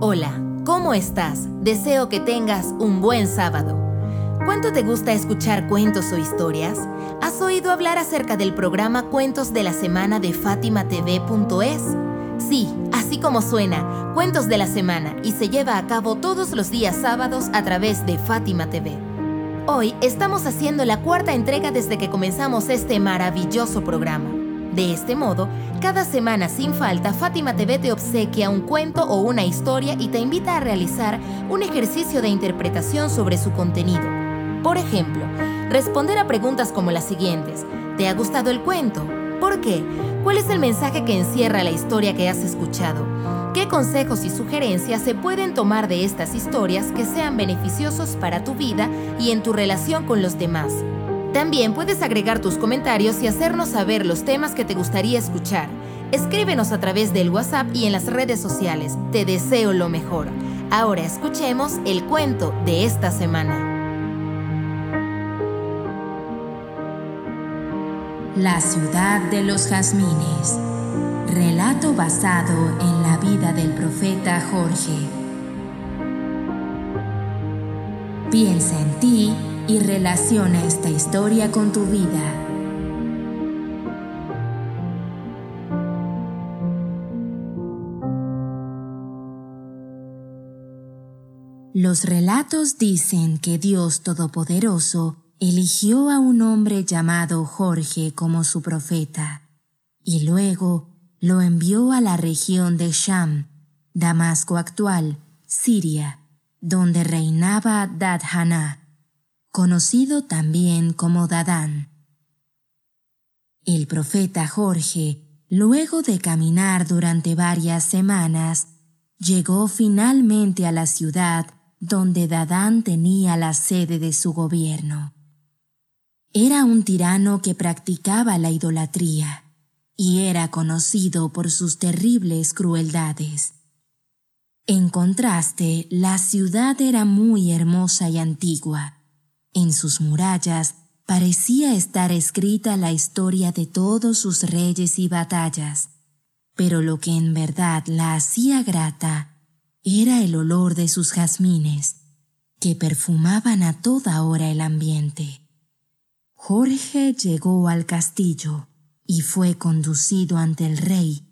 Hola, ¿cómo estás? Deseo que tengas un buen sábado. ¿Cuánto te gusta escuchar cuentos o historias? ¿Has oído hablar acerca del programa Cuentos de la Semana de FátimaTV.es? Sí, así como suena, Cuentos de la Semana y se lleva a cabo todos los días sábados a través de Fátima TV. Hoy estamos haciendo la cuarta entrega desde que comenzamos este maravilloso programa. De este modo, cada semana sin falta, Fátima TV te obsequia un cuento o una historia y te invita a realizar un ejercicio de interpretación sobre su contenido. Por ejemplo, responder a preguntas como las siguientes. ¿Te ha gustado el cuento? ¿Por qué? ¿Cuál es el mensaje que encierra la historia que has escuchado? ¿Qué consejos y sugerencias se pueden tomar de estas historias que sean beneficiosos para tu vida y en tu relación con los demás? También puedes agregar tus comentarios y hacernos saber los temas que te gustaría escuchar. Escríbenos a través del WhatsApp y en las redes sociales. Te deseo lo mejor. Ahora escuchemos el cuento de esta semana. La ciudad de los jazmines. Relato basado en la vida del profeta Jorge. Piensa en ti y relaciona esta historia con tu vida. Los relatos dicen que Dios Todopoderoso eligió a un hombre llamado Jorge como su profeta y luego lo envió a la región de Sham, Damasco actual, Siria, donde reinaba Dadhaná conocido también como Dadán. El profeta Jorge, luego de caminar durante varias semanas, llegó finalmente a la ciudad donde Dadán tenía la sede de su gobierno. Era un tirano que practicaba la idolatría y era conocido por sus terribles crueldades. En contraste, la ciudad era muy hermosa y antigua en sus murallas parecía estar escrita la historia de todos sus reyes y batallas, pero lo que en verdad la hacía grata era el olor de sus jazmines, que perfumaban a toda hora el ambiente. Jorge llegó al castillo y fue conducido ante el rey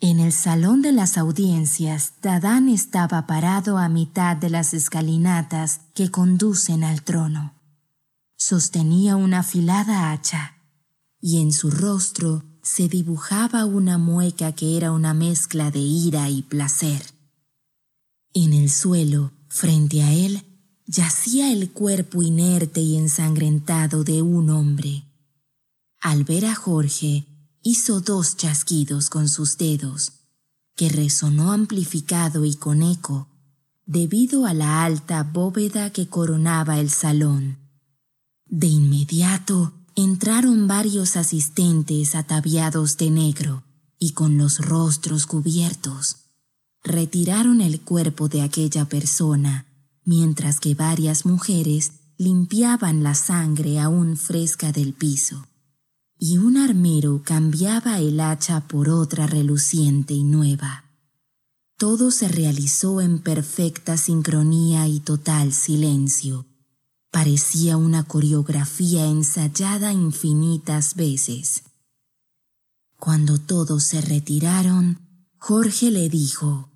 en el salón de las audiencias, Dadán estaba parado a mitad de las escalinatas que conducen al trono. Sostenía una afilada hacha, y en su rostro se dibujaba una mueca que era una mezcla de ira y placer. En el suelo, frente a él, yacía el cuerpo inerte y ensangrentado de un hombre. Al ver a Jorge, hizo dos chasquidos con sus dedos, que resonó amplificado y con eco, debido a la alta bóveda que coronaba el salón. De inmediato entraron varios asistentes ataviados de negro y con los rostros cubiertos. Retiraron el cuerpo de aquella persona, mientras que varias mujeres limpiaban la sangre aún fresca del piso y un armero cambiaba el hacha por otra reluciente y nueva. Todo se realizó en perfecta sincronía y total silencio. Parecía una coreografía ensayada infinitas veces. Cuando todos se retiraron, Jorge le dijo,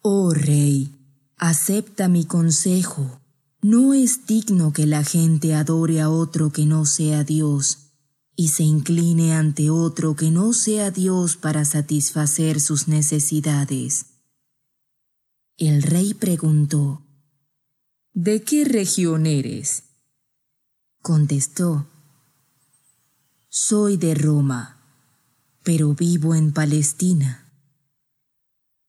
Oh rey, acepta mi consejo no es digno que la gente adore a otro que no sea Dios y se incline ante otro que no sea Dios para satisfacer sus necesidades. El rey preguntó, ¿De qué región eres? Contestó, Soy de Roma, pero vivo en Palestina.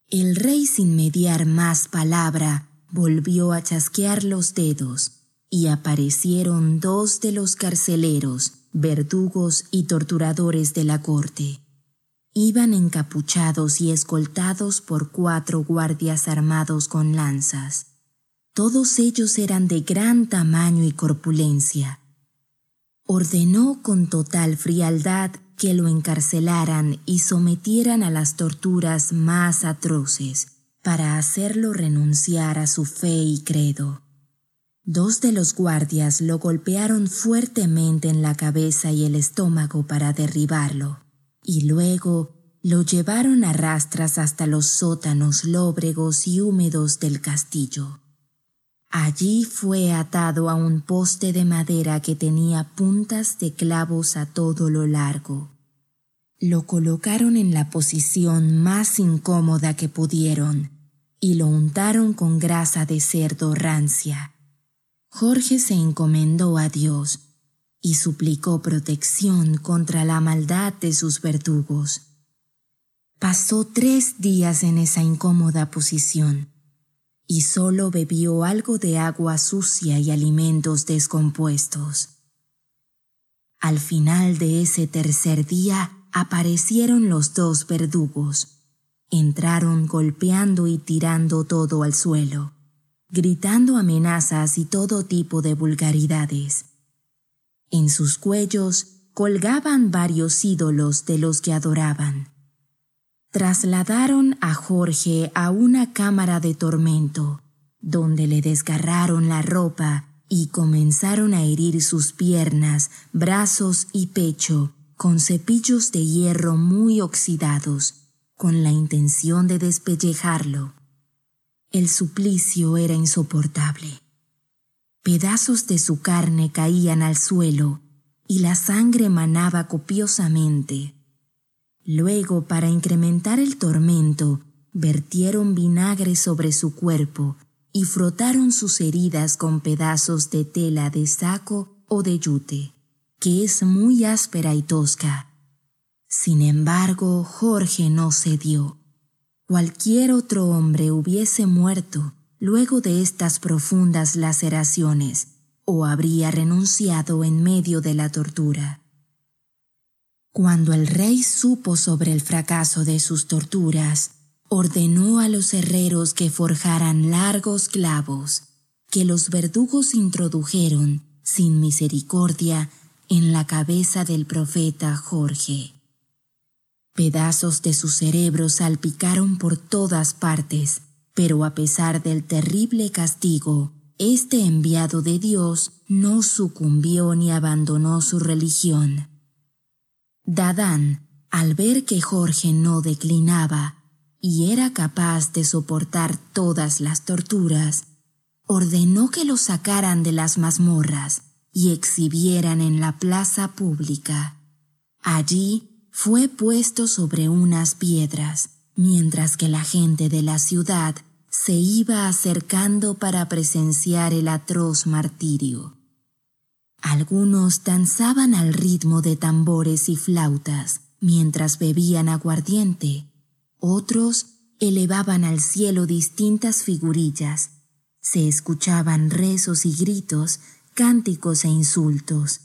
El rey sin mediar más palabra volvió a chasquear los dedos y aparecieron dos de los carceleros, verdugos y torturadores de la corte. Iban encapuchados y escoltados por cuatro guardias armados con lanzas. Todos ellos eran de gran tamaño y corpulencia. Ordenó con total frialdad que lo encarcelaran y sometieran a las torturas más atroces para hacerlo renunciar a su fe y credo. Dos de los guardias lo golpearon fuertemente en la cabeza y el estómago para derribarlo, y luego lo llevaron a rastras hasta los sótanos lóbregos y húmedos del castillo. Allí fue atado a un poste de madera que tenía puntas de clavos a todo lo largo. Lo colocaron en la posición más incómoda que pudieron y lo untaron con grasa de cerdo rancia Jorge se encomendó a Dios y suplicó protección contra la maldad de sus verdugos. Pasó tres días en esa incómoda posición y solo bebió algo de agua sucia y alimentos descompuestos. Al final de ese tercer día aparecieron los dos verdugos. Entraron golpeando y tirando todo al suelo gritando amenazas y todo tipo de vulgaridades. En sus cuellos colgaban varios ídolos de los que adoraban. Trasladaron a Jorge a una cámara de tormento, donde le desgarraron la ropa y comenzaron a herir sus piernas, brazos y pecho con cepillos de hierro muy oxidados, con la intención de despellejarlo. El suplicio era insoportable. Pedazos de su carne caían al suelo y la sangre manaba copiosamente. Luego, para incrementar el tormento, vertieron vinagre sobre su cuerpo y frotaron sus heridas con pedazos de tela de saco o de yute, que es muy áspera y tosca. Sin embargo, Jorge no cedió Cualquier otro hombre hubiese muerto luego de estas profundas laceraciones o habría renunciado en medio de la tortura. Cuando el rey supo sobre el fracaso de sus torturas, ordenó a los herreros que forjaran largos clavos, que los verdugos introdujeron, sin misericordia, en la cabeza del profeta Jorge. Pedazos de su cerebro salpicaron por todas partes, pero a pesar del terrible castigo, este enviado de Dios no sucumbió ni abandonó su religión. Dadán, al ver que Jorge no declinaba y era capaz de soportar todas las torturas, ordenó que lo sacaran de las mazmorras y exhibieran en la plaza pública. Allí fue puesto sobre unas piedras, mientras que la gente de la ciudad se iba acercando para presenciar el atroz martirio. Algunos danzaban al ritmo de tambores y flautas mientras bebían aguardiente, otros elevaban al cielo distintas figurillas, se escuchaban rezos y gritos, cánticos e insultos.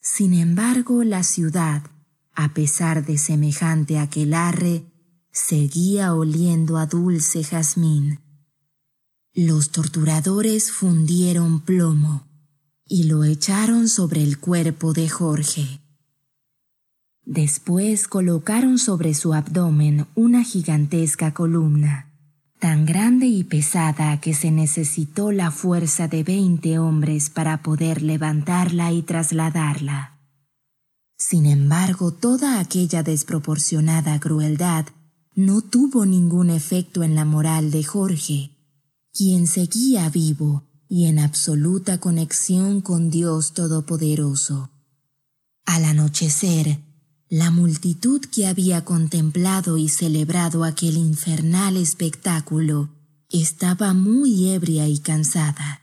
Sin embargo, la ciudad a pesar de semejante aquelarre, seguía oliendo a dulce jazmín. Los torturadores fundieron plomo y lo echaron sobre el cuerpo de Jorge. Después colocaron sobre su abdomen una gigantesca columna, tan grande y pesada que se necesitó la fuerza de veinte hombres para poder levantarla y trasladarla. Sin embargo, toda aquella desproporcionada crueldad no tuvo ningún efecto en la moral de Jorge, quien seguía vivo y en absoluta conexión con Dios Todopoderoso. Al anochecer, la multitud que había contemplado y celebrado aquel infernal espectáculo estaba muy ebria y cansada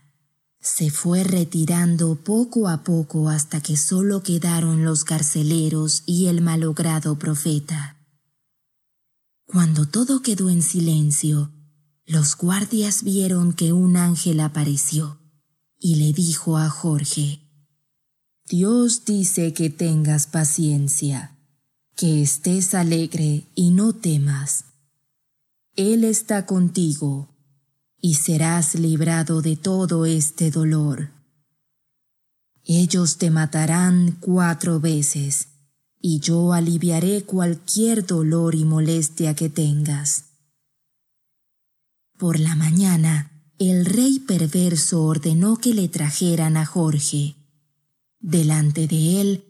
se fue retirando poco a poco hasta que solo quedaron los carceleros y el malogrado profeta. Cuando todo quedó en silencio, los guardias vieron que un ángel apareció y le dijo a Jorge, Dios dice que tengas paciencia, que estés alegre y no temas. Él está contigo y serás librado de todo este dolor. Ellos te matarán cuatro veces, y yo aliviaré cualquier dolor y molestia que tengas. Por la mañana, el rey perverso ordenó que le trajeran a Jorge. Delante de él,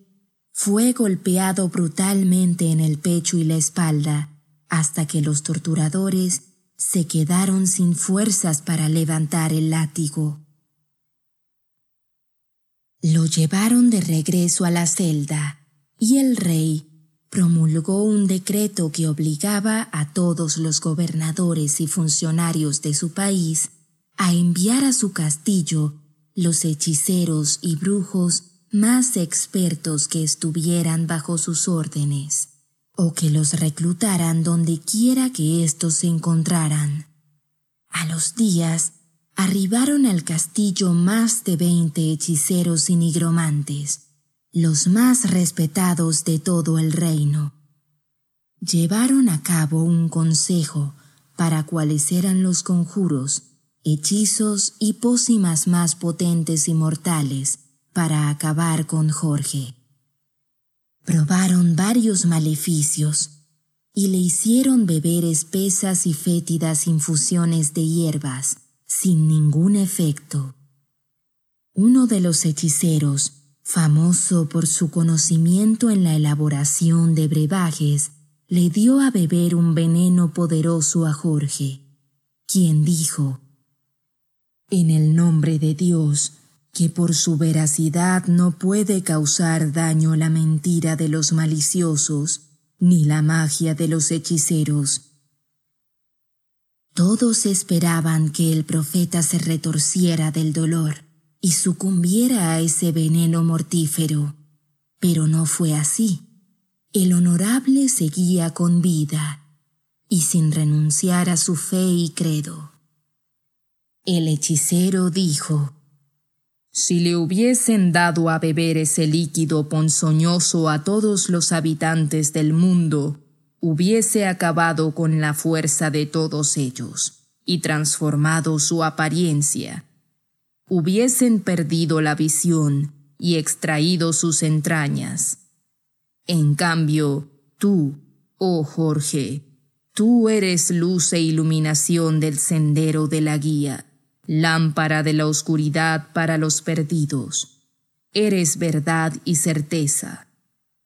fue golpeado brutalmente en el pecho y la espalda hasta que los torturadores se quedaron sin fuerzas para levantar el látigo. Lo llevaron de regreso a la celda y el rey promulgó un decreto que obligaba a todos los gobernadores y funcionarios de su país a enviar a su castillo los hechiceros y brujos más expertos que estuvieran bajo sus órdenes, o que los reclutaran donde quiera que éstos se encontraran. A los días arribaron al castillo más de veinte hechiceros y nigromantes, los más respetados de todo el reino. Llevaron a cabo un consejo para cuáles eran los conjuros hechizos y pócimas más potentes y mortales para acabar con Jorge. Probaron varios maleficios y le hicieron beber espesas y fétidas infusiones de hierbas sin ningún efecto. Uno de los hechiceros, famoso por su conocimiento en la elaboración de brebajes, le dio a beber un veneno poderoso a Jorge, quien dijo, en el nombre de Dios, que por su veracidad no puede causar daño la mentira de los maliciosos, ni la magia de los hechiceros. Todos esperaban que el profeta se retorciera del dolor y sucumbiera a ese veneno mortífero, pero no fue así. El honorable seguía con vida y sin renunciar a su fe y credo. El hechicero dijo, Si le hubiesen dado a beber ese líquido ponzoñoso a todos los habitantes del mundo, hubiese acabado con la fuerza de todos ellos y transformado su apariencia. Hubiesen perdido la visión y extraído sus entrañas. En cambio, tú, oh Jorge, tú eres luz e iluminación del sendero de la guía lámpara de la oscuridad para los perdidos. Eres verdad y certeza.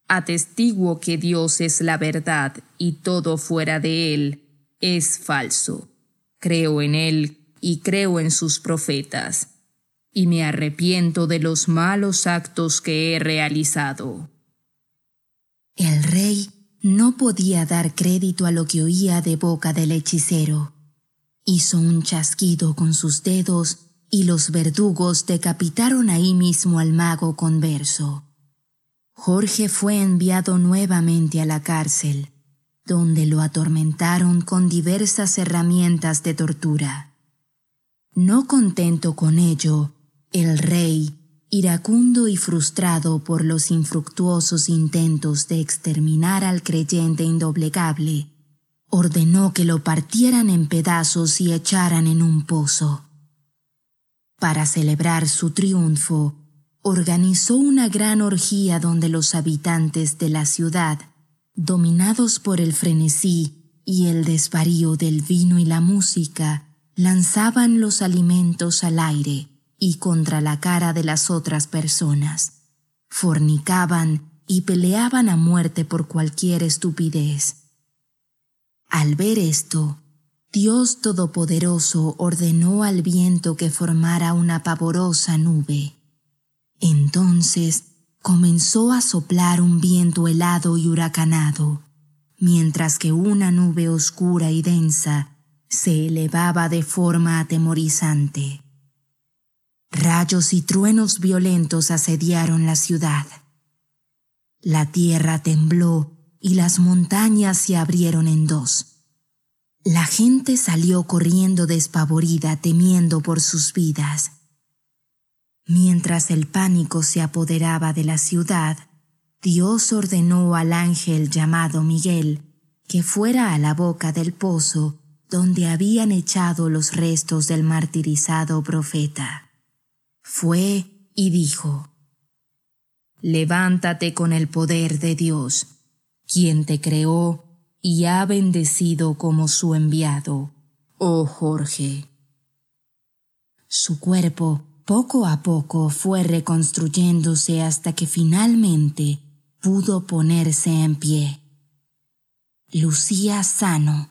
Atestiguo que Dios es la verdad y todo fuera de Él es falso. Creo en Él y creo en sus profetas, y me arrepiento de los malos actos que he realizado. El rey no podía dar crédito a lo que oía de boca del hechicero. Hizo un chasquido con sus dedos y los verdugos decapitaron ahí mismo al mago converso. Jorge fue enviado nuevamente a la cárcel, donde lo atormentaron con diversas herramientas de tortura. No contento con ello, el rey, iracundo y frustrado por los infructuosos intentos de exterminar al creyente indoblegable, ordenó que lo partieran en pedazos y echaran en un pozo. Para celebrar su triunfo, organizó una gran orgía donde los habitantes de la ciudad, dominados por el frenesí y el desvarío del vino y la música, lanzaban los alimentos al aire y contra la cara de las otras personas, fornicaban y peleaban a muerte por cualquier estupidez. Al ver esto, Dios Todopoderoso ordenó al viento que formara una pavorosa nube. Entonces comenzó a soplar un viento helado y huracanado, mientras que una nube oscura y densa se elevaba de forma atemorizante. Rayos y truenos violentos asediaron la ciudad. La tierra tembló y las montañas se abrieron en dos. La gente salió corriendo despavorida, temiendo por sus vidas. Mientras el pánico se apoderaba de la ciudad, Dios ordenó al ángel llamado Miguel que fuera a la boca del pozo donde habían echado los restos del martirizado profeta. Fue y dijo, levántate con el poder de Dios, quien te creó y ha bendecido como su enviado, oh Jorge. Su cuerpo poco a poco fue reconstruyéndose hasta que finalmente pudo ponerse en pie. Lucía sano,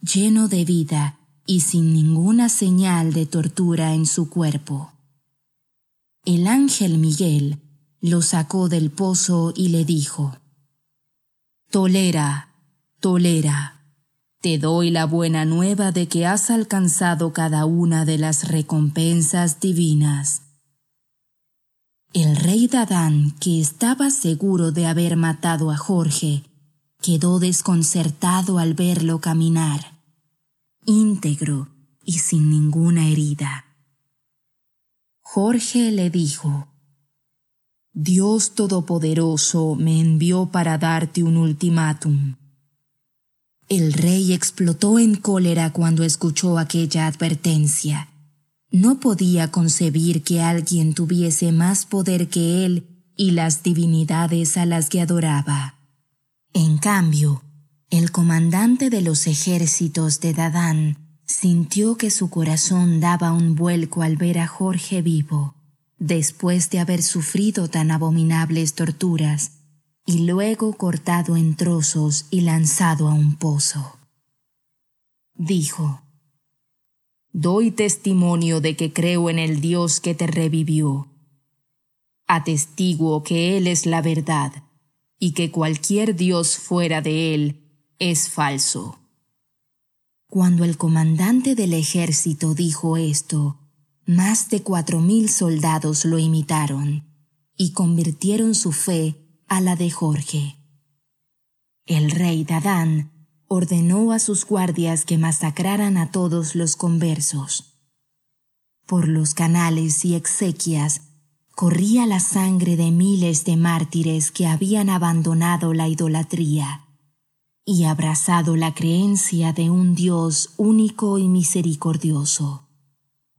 lleno de vida y sin ninguna señal de tortura en su cuerpo. El ángel Miguel lo sacó del pozo y le dijo, Tolera, tolera, te doy la buena nueva de que has alcanzado cada una de las recompensas divinas. El rey Dadán, que estaba seguro de haber matado a Jorge, quedó desconcertado al verlo caminar, íntegro y sin ninguna herida. Jorge le dijo, Dios Todopoderoso me envió para darte un ultimátum. El rey explotó en cólera cuando escuchó aquella advertencia. No podía concebir que alguien tuviese más poder que él y las divinidades a las que adoraba. En cambio, el comandante de los ejércitos de Dadán sintió que su corazón daba un vuelco al ver a Jorge vivo después de haber sufrido tan abominables torturas, y luego cortado en trozos y lanzado a un pozo. Dijo, Doy testimonio de que creo en el Dios que te revivió. Atestiguo que Él es la verdad y que cualquier Dios fuera de Él es falso. Cuando el comandante del ejército dijo esto, más de cuatro mil soldados lo imitaron y convirtieron su fe a la de Jorge. El rey Dadán ordenó a sus guardias que masacraran a todos los conversos. Por los canales y exequias corría la sangre de miles de mártires que habían abandonado la idolatría y abrazado la creencia de un Dios único y misericordioso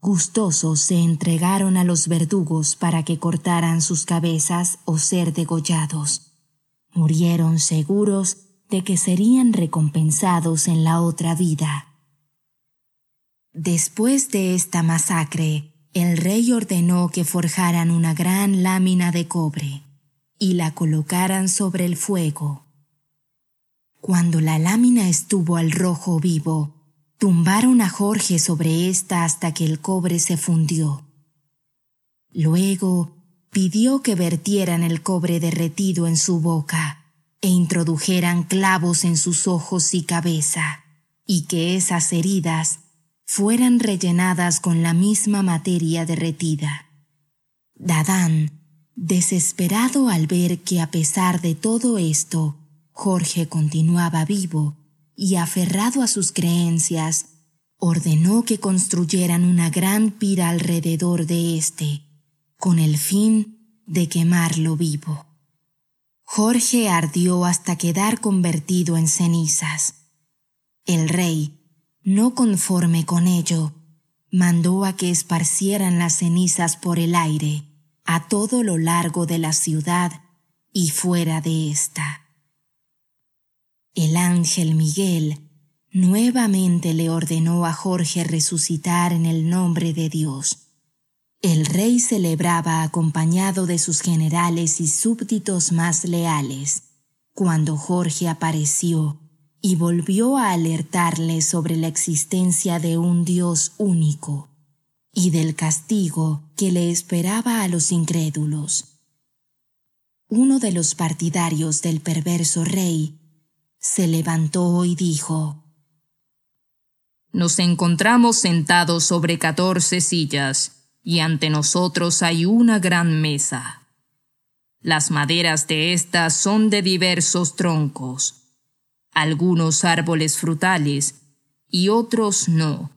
gustosos se entregaron a los verdugos para que cortaran sus cabezas o ser degollados. Murieron seguros de que serían recompensados en la otra vida. Después de esta masacre, el rey ordenó que forjaran una gran lámina de cobre y la colocaran sobre el fuego. Cuando la lámina estuvo al rojo vivo, Tumbaron a Jorge sobre ésta hasta que el cobre se fundió. Luego pidió que vertieran el cobre derretido en su boca e introdujeran clavos en sus ojos y cabeza, y que esas heridas fueran rellenadas con la misma materia derretida. Dadán, desesperado al ver que a pesar de todo esto, Jorge continuaba vivo, y aferrado a sus creencias, ordenó que construyeran una gran pira alrededor de éste, con el fin de quemarlo vivo. Jorge ardió hasta quedar convertido en cenizas. El rey, no conforme con ello, mandó a que esparcieran las cenizas por el aire a todo lo largo de la ciudad y fuera de ésta. El ángel Miguel nuevamente le ordenó a Jorge resucitar en el nombre de Dios. El rey celebraba acompañado de sus generales y súbditos más leales, cuando Jorge apareció y volvió a alertarle sobre la existencia de un Dios único y del castigo que le esperaba a los incrédulos. Uno de los partidarios del perverso rey se levantó y dijo, Nos encontramos sentados sobre catorce sillas, y ante nosotros hay una gran mesa. Las maderas de estas son de diversos troncos, algunos árboles frutales y otros no.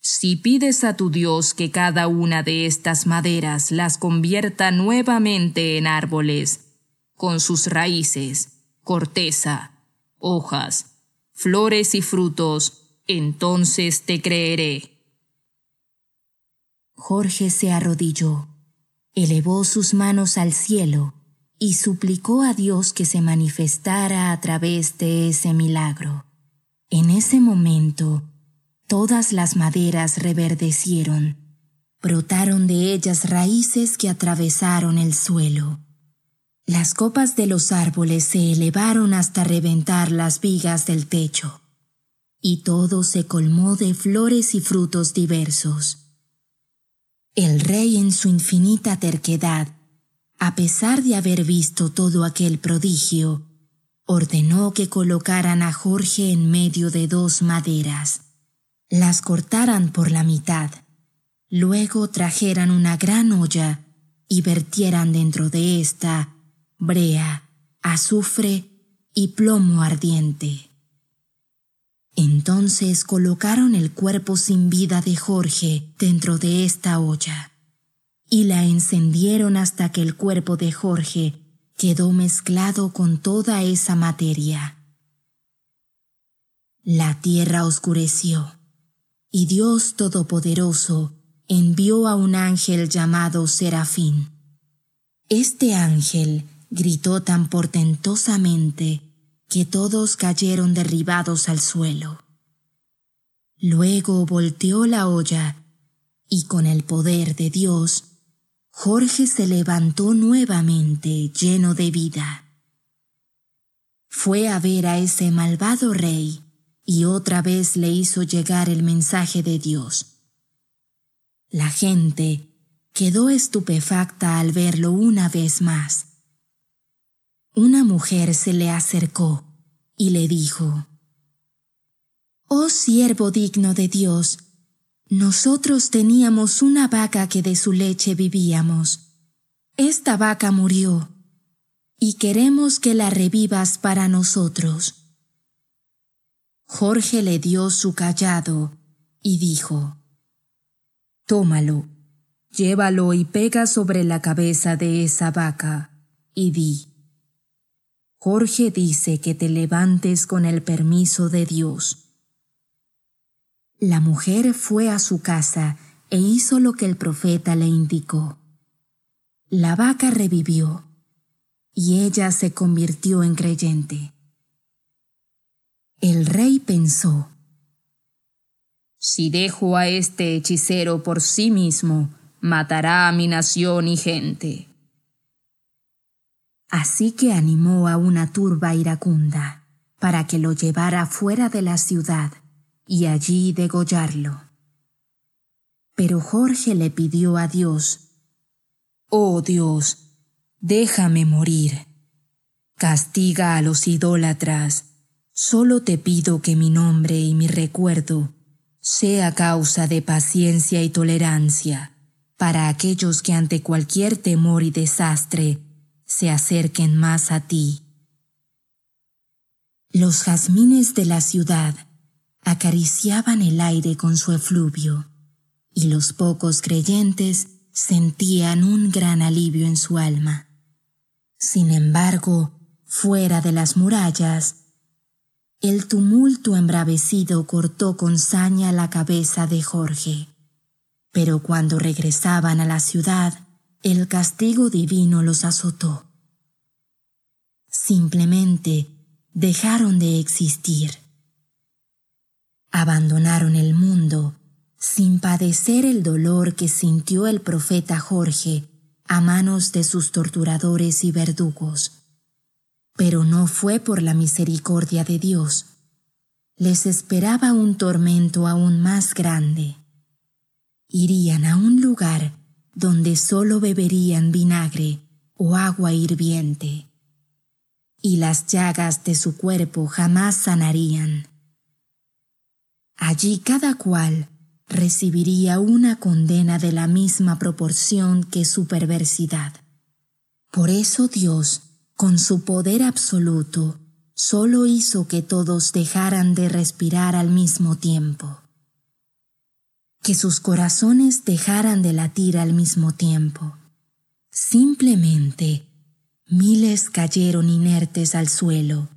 Si pides a tu Dios que cada una de estas maderas las convierta nuevamente en árboles, con sus raíces, corteza, hojas, flores y frutos, entonces te creeré. Jorge se arrodilló, elevó sus manos al cielo y suplicó a Dios que se manifestara a través de ese milagro. En ese momento, todas las maderas reverdecieron, brotaron de ellas raíces que atravesaron el suelo. Las copas de los árboles se elevaron hasta reventar las vigas del techo, y todo se colmó de flores y frutos diversos. El rey en su infinita terquedad a pesar de haber visto todo aquel prodigio, ordenó que colocaran a Jorge en medio de dos maderas, las cortaran por la mitad, luego trajeran una gran olla y vertieran dentro de ésta brea, azufre y plomo ardiente. Entonces colocaron el cuerpo sin vida de Jorge dentro de esta olla y la encendieron hasta que el cuerpo de Jorge quedó mezclado con toda esa materia. La tierra oscureció, y Dios Todopoderoso envió a un ángel llamado Serafín. Este ángel gritó tan portentosamente que todos cayeron derribados al suelo. Luego volteó la olla y con el poder de Dios Jorge se levantó nuevamente lleno de vida. Fue a ver a ese malvado rey y otra vez le hizo llegar el mensaje de Dios. La gente quedó estupefacta al verlo una vez más. Una mujer se le acercó y le dijo, Oh siervo digno de Dios, nosotros teníamos una vaca que de su leche vivíamos. Esta vaca murió y queremos que la revivas para nosotros. Jorge le dio su callado y dijo, Tómalo, llévalo y pega sobre la cabeza de esa vaca y di, Jorge dice que te levantes con el permiso de Dios la mujer fue a su casa e hizo lo que el profeta le indicó. La vaca revivió y ella se convirtió en creyente. El rey pensó, Si dejo a este hechicero por sí mismo, matará a mi nación y gente. Así que animó a una turba iracunda para que lo llevara fuera de la ciudad y allí degollarlo. Pero Jorge le pidió a Dios, Oh Dios, déjame morir. Castiga a los idólatras. Solo te pido que mi nombre y mi recuerdo sea causa de paciencia y tolerancia para aquellos que ante cualquier temor y desastre se acerquen más a ti. Los jazmines de la ciudad acariciaban el aire con su efluvio, y los pocos creyentes sentían un gran alivio en su alma. Sin embargo, fuera de las murallas, el tumulto embravecido cortó con saña la cabeza de Jorge. Pero cuando regresaban a la ciudad, el castigo divino los azotó. Simplemente dejaron de existir abandonaron el mundo sin padecer el dolor que sintió el profeta Jorge a manos de sus torturadores y verdugos. Pero no fue por la misericordia de Dios. Les esperaba un tormento aún más grande. Irían a un lugar donde solo beberían vinagre o agua hirviente, y las llagas de su cuerpo jamás sanarían. Allí cada cual recibiría una condena de la misma proporción que su perversidad. Por eso Dios, con su poder absoluto, solo hizo que todos dejaran de respirar al mismo tiempo, que sus corazones dejaran de latir al mismo tiempo. Simplemente, miles cayeron inertes al suelo,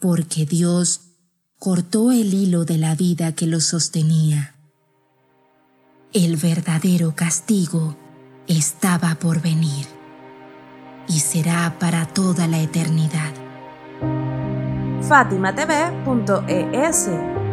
porque Dios cortó el hilo de la vida que los sostenía. El verdadero castigo estaba por venir. y será para toda la eternidad. FátimaTV.es